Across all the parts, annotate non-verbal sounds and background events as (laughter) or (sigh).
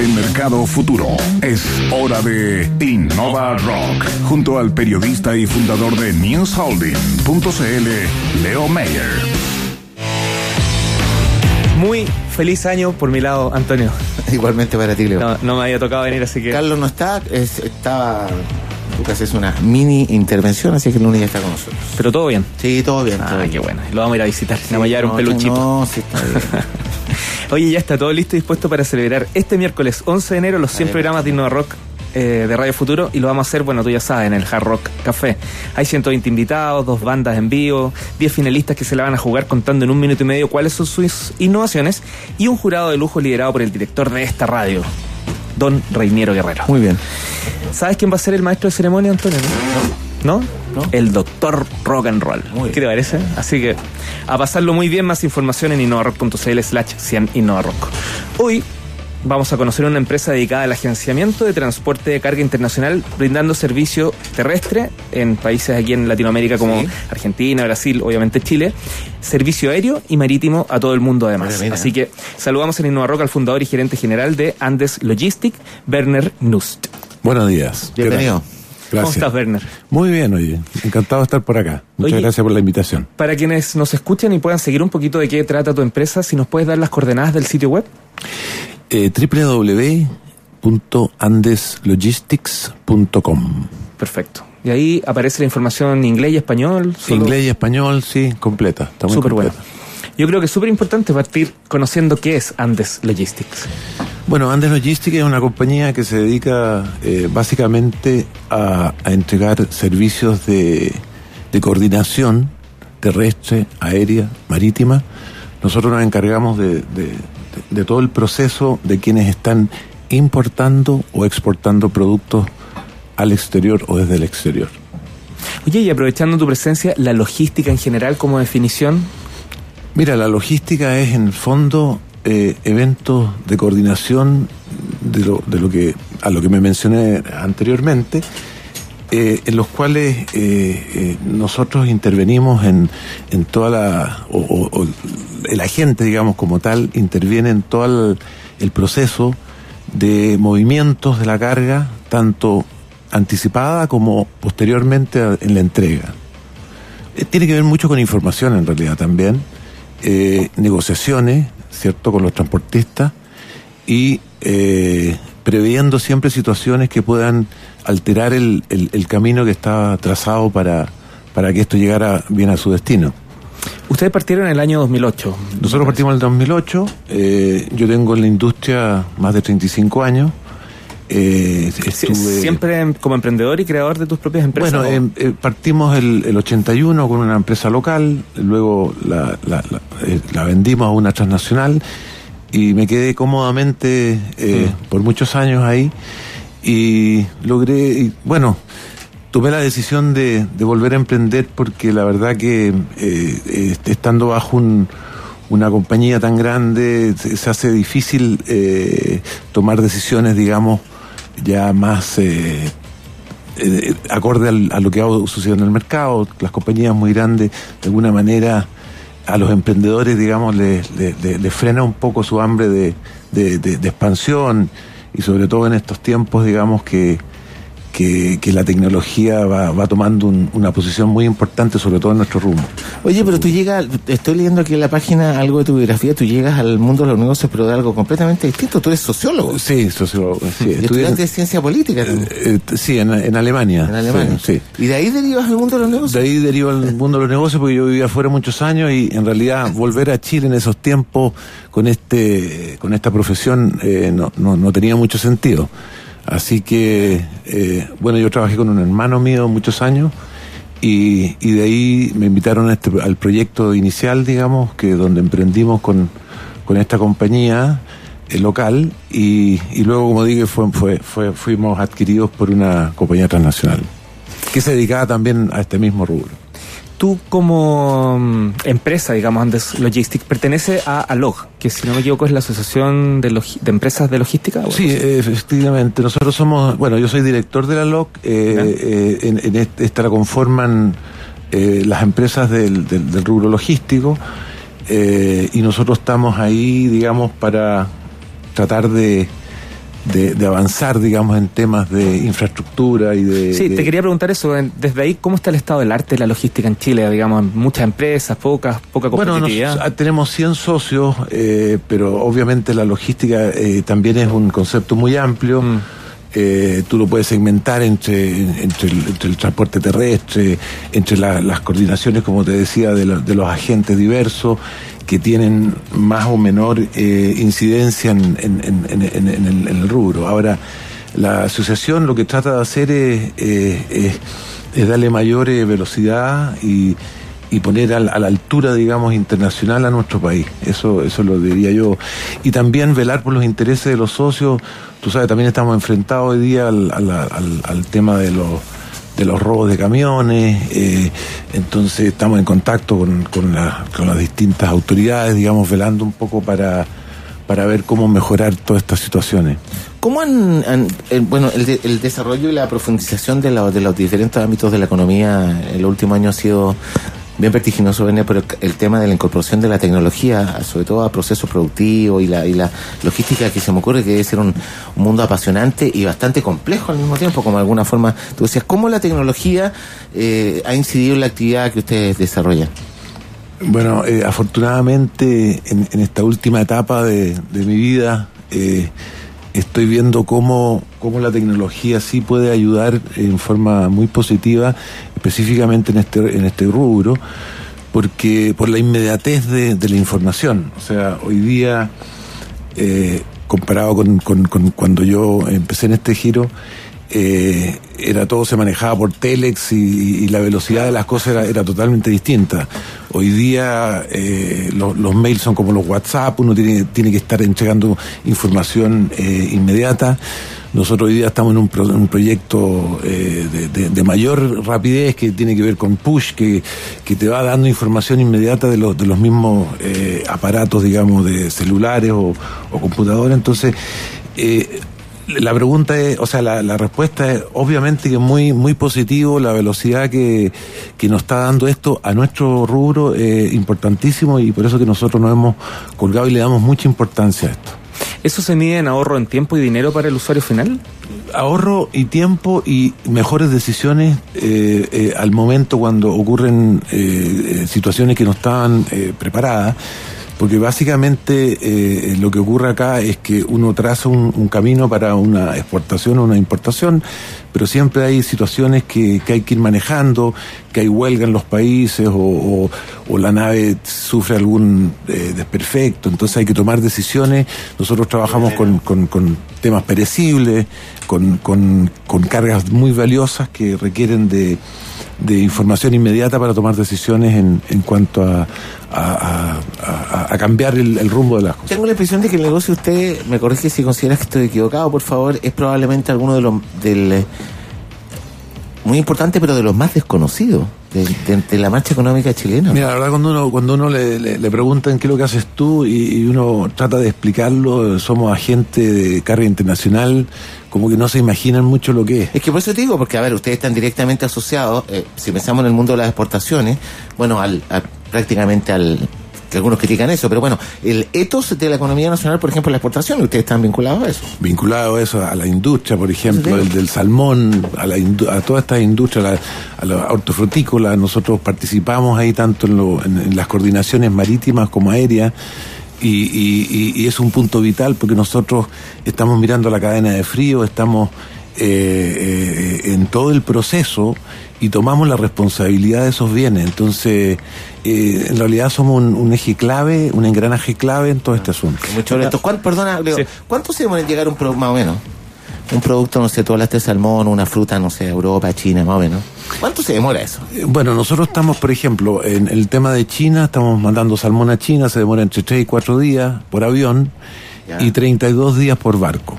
el mercado futuro. Es hora de Innova Rock, junto al periodista y fundador de NewsHolding.cl, Leo Mayer. Muy feliz año por mi lado, Antonio. (laughs) Igualmente para ti, Leo. No, no me había tocado venir, así que. Carlos no está, es, estaba. Lucas es una mini intervención, así que el lunes ya está con nosotros. Pero todo bien. Sí, todo bien. Ah, todo bien. qué bueno. Lo vamos a ir a visitar. Sí, a llevar un no, peluchito. No, sí está bien. (laughs) Oye, ya está todo listo y dispuesto para celebrar este miércoles 11 de enero los 100 Ahí. programas de Innova Rock eh, de Radio Futuro y lo vamos a hacer, bueno, tú ya sabes, en el Hard Rock Café. Hay 120 invitados, dos bandas en vivo, 10 finalistas que se la van a jugar contando en un minuto y medio cuáles son sus innovaciones y un jurado de lujo liderado por el director de esta radio, Don Reiniero Guerrero. Muy bien. ¿Sabes quién va a ser el maestro de ceremonia, Antonio? ¿No? No. El doctor rock and roll. Muy ¿Qué te parece? Así que a pasarlo muy bien, más información en innovarock.cl slash 100 innovarock. Hoy vamos a conocer una empresa dedicada al agenciamiento de transporte de carga internacional, brindando servicio terrestre en países aquí en Latinoamérica como Sí. Argentina, Brasil, obviamente Chile, servicio aéreo y marítimo a todo el mundo además. Mira, mira. Así que saludamos en InnovaRock al fundador y gerente general de Andes Logistic, Werner Nust. Buenos días. ¿Qué Bienvenido. ¿Cómo Gracias. estás, Werner? Muy bien, oye. Encantado de estar por acá. Muchas Oye. gracias por la invitación. Para quienes nos escuchan y puedan seguir un poquito de qué trata tu empresa, si nos puedes dar las coordenadas del sitio web. Eh, www.andeslogistics.com Perfecto. Y ahí aparece la información en inglés y español. solo- Inglés y español, sí, completa. Está muy Súper bueno. Yo creo que es súper importante partir conociendo qué es Andes Logistics. Bueno, Andes Logistics es una compañía que se dedica eh, básicamente a, a entregar servicios de, de coordinación terrestre, aérea, marítima. Nosotros nos encargamos de, de- de- de todo el proceso de quienes están importando o exportando productos al exterior o desde el exterior. Oye, y aprovechando tu presencia, la logística en general como definición. Mira, la logística es en el fondo eh, eventos de coordinación de lo, de lo que a lo que me mencioné anteriormente, eh, en los cuales eh, eh, nosotros intervenimos en, en toda la o, el agente, digamos como tal, interviene en todo el, el proceso de movimientos de la carga, tanto anticipada como posteriormente en la entrega. Eh, Tiene que ver mucho con información en realidad también, eh, negociaciones, ¿cierto?, con los transportistas y eh, previendo siempre situaciones que puedan alterar el, el- el camino que está trazado para, para que esto llegara bien a su destino. Ustedes partieron en el año 2008. Nosotros partimos en el 2008, eh, yo tengo en la industria más de 35 años. Eh, estuve- Siempre como emprendedor y creador de tus propias empresas. Bueno, em, eh, partimos el, el 81 con una empresa local, luego la, la- la- eh, la vendimos a una transnacional y me quedé cómodamente eh, por muchos años ahí y logré, y, bueno, tomé la decisión de, de volver a emprender porque la verdad que estando bajo un- una compañía tan grande se, se hace difícil eh, tomar decisiones, digamos, ya más... eh, eh, acorde al- a lo que ha sucedido en el mercado, las compañías muy grandes, de alguna manera, a los emprendedores, digamos, les le, le- le frena un poco su hambre de- de expansión y sobre todo en estos tiempos, digamos, que, que, que la tecnología va, va tomando un- una posición muy importante, sobre todo en nuestro rumbo. Oye, pero tú llegas, estoy leyendo aquí en la página algo de tu biografía, tú llegas al mundo de los negocios, pero de algo completamente distinto. Tú eres sociólogo. Sí, sociólogo. Sí, estudiante de ciencia política también. eh, eh, sí, en, en Alemania. En Alemania. Sí, sí. Y de ahí derivas al mundo de los negocios. De ahí deriva el (laughs) mundo de los negocios porque yo vivía afuera muchos años y en realidad (laughs) volver a Chile en esos tiempos con este con esta profesión eh, no, no, no tenía mucho sentido. Así que, eh, bueno, yo trabajé con un hermano mío muchos años y, y de ahí me invitaron a este, al proyecto inicial, digamos, que donde emprendimos con, con esta compañía eh, local y, y luego, como dije, fue, fue, fue- fuimos adquiridos por una compañía transnacional que se dedicaba también a este mismo rubro. Tú como mm, empresa, digamos, Andes Logistics, pertenece a ALOG, que si no me equivoco es la Asociación de, Logi- de Empresas de Logística. ¿o Sí, efectivamente. Nosotros somos, bueno, yo soy director de la LOC. eh, eh, en, en este- esta la conforman eh, las empresas del, del- del rubro logístico y nosotros estamos ahí, digamos, para tratar de, de, de avanzar, digamos, en temas de infraestructura y de... Sí, de- te quería preguntar eso. Desde ahí, ¿cómo está el estado del arte y la logística en Chile? Digamos, muchas empresas, pocas, poca Bueno, competitividad. nos- ah, tenemos 100 socios, eh, pero obviamente la logística eh, también es un concepto muy amplio. Mm. Eh, tú lo puedes segmentar entre, entre, el, entre el transporte terrestre, entre la- las coordinaciones, como te decía, de, lo- de los agentes diversos que tienen más o menor eh, incidencia en, en- el, en el rubro. Ahora, la asociación lo que trata de hacer es, eh, darle mayor eh, velocidad y, poner a la altura, digamos, internacional a nuestro país. Eso, eso lo diría yo. Y también velar por los intereses de los socios. Tú sabes, también estamos enfrentados hoy día al- al tema de los de los robos de camiones, eh, entonces estamos en contacto con, con, la- con las distintas autoridades, digamos, velando un poco para, para ver cómo mejorar todas estas situaciones. ¿Cómo han, el, bueno, el, de- el desarrollo y la profundización de, la- de los diferentes ámbitos de la economía en los últimos años ha sido bien vertiginoso, Bené, pero el, tema de la incorporación de la tecnología, sobre todo a procesos productivos y la, y la logística que se me ocurre que debe ser un, un mundo apasionante y bastante complejo al mismo tiempo, como de alguna forma tú decías, ¿cómo la tecnología eh, ha incidido en la actividad que ustedes desarrollan? Bueno, eh, afortunadamente en, en esta última etapa de, de mi vida eh, estoy viendo cómo, cómo la tecnología sí puede ayudar en forma muy positiva, específicamente en este, en este rubro, porque por la inmediatez de, de la información. O sea, hoy día, eh, comparado con, con- con cuando yo empecé en este giro, eh, era todo se manejaba por telex y, la velocidad de las cosas era, totalmente distinta. Hoy día eh, lo- los mails son como los WhatsApp, uno tiene, tiene que estar entregando información eh, inmediata. Nosotros hoy día estamos en un, pro- un proyecto de, mayor rapidez que tiene que ver con push, que, que te va dando información inmediata de los, de los mismos aparatos, digamos, de celulares o, o computadoras. Entonces, la pregunta es, o sea, la, la respuesta es obviamente que muy, muy positivo, la velocidad que, que nos está dando esto a nuestro rubro es importantísimo y por eso que nosotros nos hemos colgado y le damos mucha importancia a esto. ¿Eso se mide en ahorro en tiempo y dinero para el usuario final? ahorro y tiempo y mejores decisiones eh, eh, al momento cuando ocurren eh, eh, situaciones que no estaban eh, preparadas. Porque básicamente eh, lo que ocurre acá es que uno traza un, camino para una exportación o una importación, pero siempre hay situaciones que, que hay que ir manejando, que hay huelga en los países o, la nave sufre algún eh, desperfecto, entonces hay que tomar decisiones. Nosotros trabajamos con, temas perecibles, con- con cargas muy valiosas que requieren de, de información inmediata para tomar decisiones en, en cuanto a, a- cambiar el, el rumbo de las cosas. Tengo la impresión de que el negocio usted, me corrige si consideras que estoy equivocado, por favor, es probablemente alguno de los del muy importante, pero de los más desconocidos de, de- de la marcha económica chilena. Mira, la verdad cuando uno, cuando uno le, le- le preguntan qué es lo que haces tú y, y uno trata de explicarlo, somos agente de carga internacional, como que no se imaginan mucho lo que es. Es que por eso te digo, porque a ver, ustedes están directamente asociados, eh, si pensamos en el mundo de las exportaciones, bueno, al, a- prácticamente al que algunos critican eso, pero bueno, el ethos de la economía nacional, por ejemplo, la exportación, ustedes están vinculados a eso. vinculado a eso, a la industria, por ejemplo, el del salmón, a, la a toda esta industria, a la, a la hortofrutícola, nosotros participamos ahí tanto en, lo- en- en las coordinaciones marítimas como aéreas. Y- y- y es un punto vital porque nosotros estamos mirando la cadena de frío, estamos eh, eh, en todo el proceso y tomamos la responsabilidad de esos bienes. Entonces, eh, en realidad somos un, un eje clave, un engranaje clave en todo este asunto. Mucho de esto. ¿Cuán- perdona, Leo, Sí. ¿cuánto se demora en llegar un producto, más o menos? Un producto, no sé, tú hablaste de salmón, una fruta, no sé, Europa, China, más o menos. ¿Cuánto se demora eso? Eh, Bueno, nosotros estamos, por ejemplo, en el tema de China, estamos mandando salmón a China, se demora entre 3 y 4 días por avión Ya. y 32 días por barco.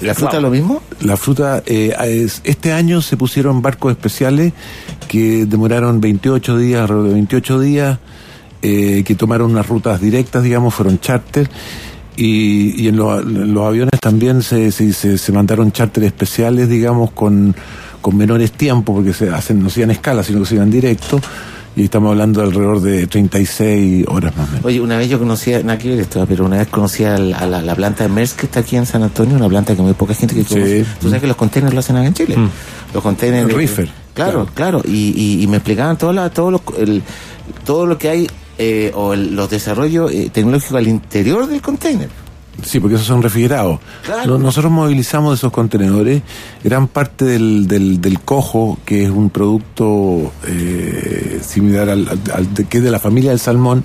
¿La fruta Wow. lo mismo? La fruta, eh, es- este año se pusieron barcos especiales que demoraron 28 días, alrededor de 28 días, eh, que tomaron unas rutas directas, digamos, fueron charter. Y, y en, los, en los aviones también se, se, se- se mandaron charter especiales, digamos, con, con menores tiempos, porque se hacen, no se iban escala, sino que se iban directo. Y estamos hablando de alrededor de 36 horas más o menos. Oye, una vez yo conocía, nada que ver esto, pero una vez conocí a la, a la- la planta de Maersk que está aquí en San Antonio, una planta que muy poca gente que Sí. conoce. Tú sabes que los containers lo hacen acá en Chile. Mm. Los containers. El reefer. Claro, claro. Y, y, y me explicaban todo, la, todo, lo, el- todo lo que hay, eh, o el- los desarrollos eh, tecnológicos al interior del container. Sí, porque esos son refrigerados. Claro. Nosotros movilizamos esos contenedores, gran parte del, del, del cojo, que es un producto eh, similar al, al- que es de la familia del salmón,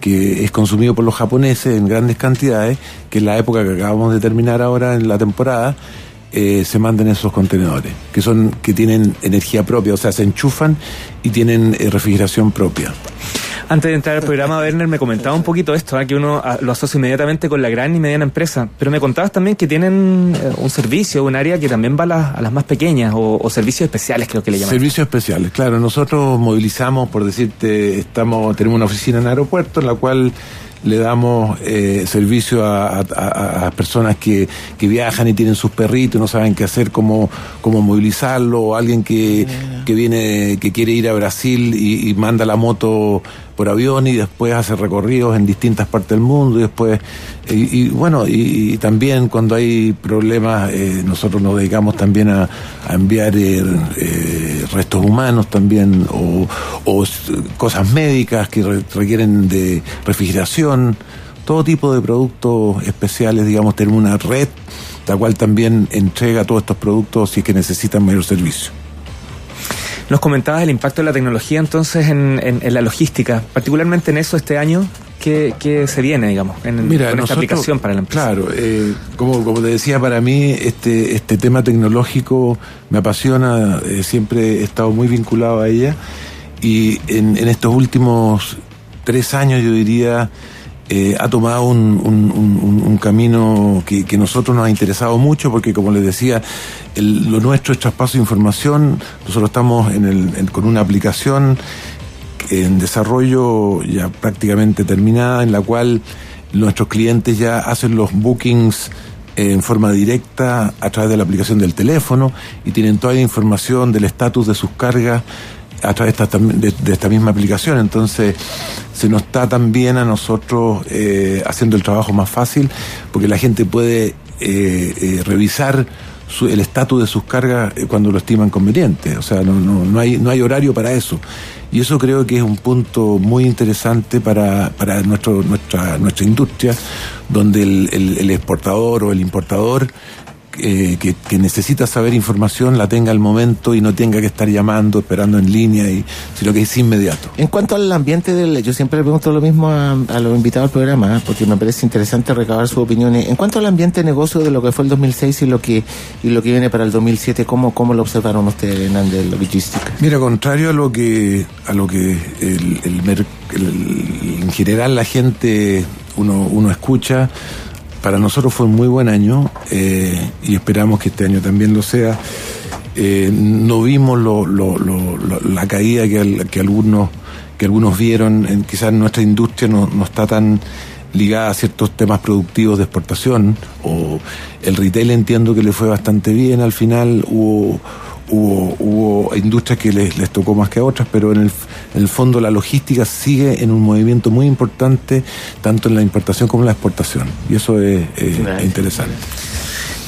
que es consumido por los japoneses en grandes cantidades, que en la época que acabamos de terminar ahora en la temporada, eh, se mandan esos contenedores, que son que tienen energía propia, o sea, se enchufan y tienen eh, refrigeración propia. Antes de entrar al programa, Werner me comentaba un poquito esto, ¿ah? que uno ah, lo asocia inmediatamente con la gran y mediana empresa, pero me contabas también que tienen eh, un servicio, un área que también va a las, a las más pequeñas o, o servicios especiales, creo que le llaman. Servicios especiales, claro. Nosotros movilizamos, por decirte, estamos tenemos una oficina en aeropuerto en la cual le damos eh, servicio a, a- personas que, que viajan y tienen sus perritos, no saben qué hacer, cómo, cómo movilizarlo, o alguien que, que viene, que quiere ir a Brasil y, y manda la moto por avión y después hace recorridos en distintas partes del mundo y después y, y bueno y, y también cuando hay problemas eh, nosotros nos dedicamos también a, a enviar eh, eh, restos humanos también o, o cosas médicas que re- requieren de refrigeración todo tipo de productos especiales digamos tenemos una red la cual también entrega todos estos productos si es que necesitan mayor servicio. Nos comentabas el impacto de la tecnología entonces en, en- en la logística, particularmente en eso este año, ¿qué, qué se viene, digamos, en, con esta aplicación para la empresa? Claro, eh, como, como te decía, para mí este, este tema tecnológico me apasiona, eh, siempre he estado muy vinculado a ella y en, en estos últimos tres años yo diría eh, ha tomado un, un- un- un- un camino que, que nosotros nos ha interesado mucho porque como les decía, el- lo nuestro es traspaso de información, nosotros estamos en el- en- con una aplicación en desarrollo ya prácticamente terminada, en la cual nuestros clientes ya hacen los bookings en forma directa a través de la aplicación del teléfono y tienen toda la información del estatus de sus cargas a través de esta, de- de esta misma aplicación. Entonces, se nos está también a nosotros eh, haciendo el trabajo más fácil porque la gente puede eh, eh, revisar su- el estatus de sus cargas eh, cuando lo estiman conveniente. O sea, no, no, no, hay, no hay horario para eso. Y eso creo que es un punto muy interesante para, para nuestro, nuestra, nuestra industria, donde el, exportador o el importador eh, que, que necesita saber información la tenga al momento y no tenga que estar llamando, esperando en línea, y, sino que es inmediato. En cuanto al ambiente del, yo siempre le pregunto lo mismo a, a los invitados al programa, ¿eh? porque me parece interesante recabar sus opiniones. En cuanto al ambiente de negocio de lo que fue el 2006 y lo que y lo que viene para el 2007, ¿cómo, cómo lo observaron ustedes, Hernández, la logística? Mira, contrario a lo que a lo que el, el el- en general la gente uno, uno escucha, para nosotros fue un muy buen año eh, y esperamos que este año también lo sea. Eh, no vimos la caída que algunos que algunos vieron, en, quizás nuestra industria no, no está tan ligada a ciertos temas productivos de exportación o el retail entiendo que le fue bastante bien al final hubo hubo, hubo industrias que les, les tocó más que a otras pero en el, en el fondo la logística sigue en un movimiento muy importante tanto en la importación como en la exportación. Y eso es, interesante.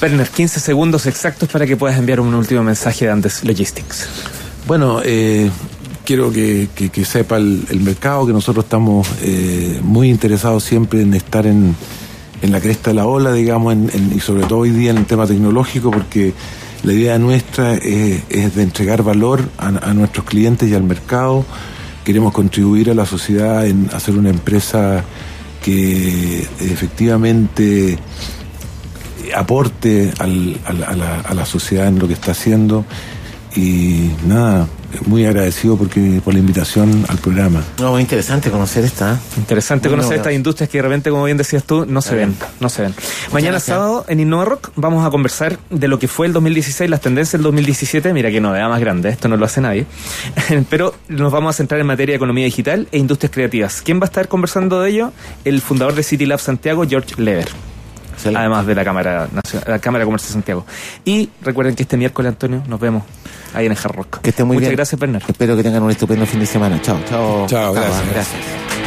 Werner, 15 segundos exactos para que puedas enviar un último mensaje de Andes Logistics. Bueno, eh, quiero que, que- que sepa el, el mercado que nosotros estamos eh, muy interesados siempre en estar en, en la cresta de la ola, digamos, en- en- y sobre todo hoy día en el tema tecnológico, porque la idea nuestra es, de entregar valor a, nuestros clientes y al mercado. Queremos contribuir a la sociedad en hacer una empresa que efectivamente aporte a, la, a la sociedad en lo que está haciendo y nada, muy agradecido porque por la invitación al programa. No, muy interesante conocer esta. ¿eh? Interesante Muy conocer estas industrias que de repente, como bien decías tú, no se ven, no se ven. Mañana gracias. sábado en Innova Rock vamos a conversar de lo que fue el 2016, las tendencias del 2017. Mira qué novedad más grande, esto no lo hace nadie. (laughs) Pero nos vamos a centrar en materia de economía digital e industrias creativas. ¿Quién va a estar conversando de ello? El fundador de City Lab Santiago, George Lever. Excelente. Además de la Cámara, Nacional- la Cámara de Comercio de Santiago. Y recuerden que este miércoles, Antonio, nos vemos ahí en el Hard Rock. Que estén muy Muchas bien. gracias, Bernard. Espero que tengan un estupendo fin de semana. Chao, chao. Chao, gracias. gracias.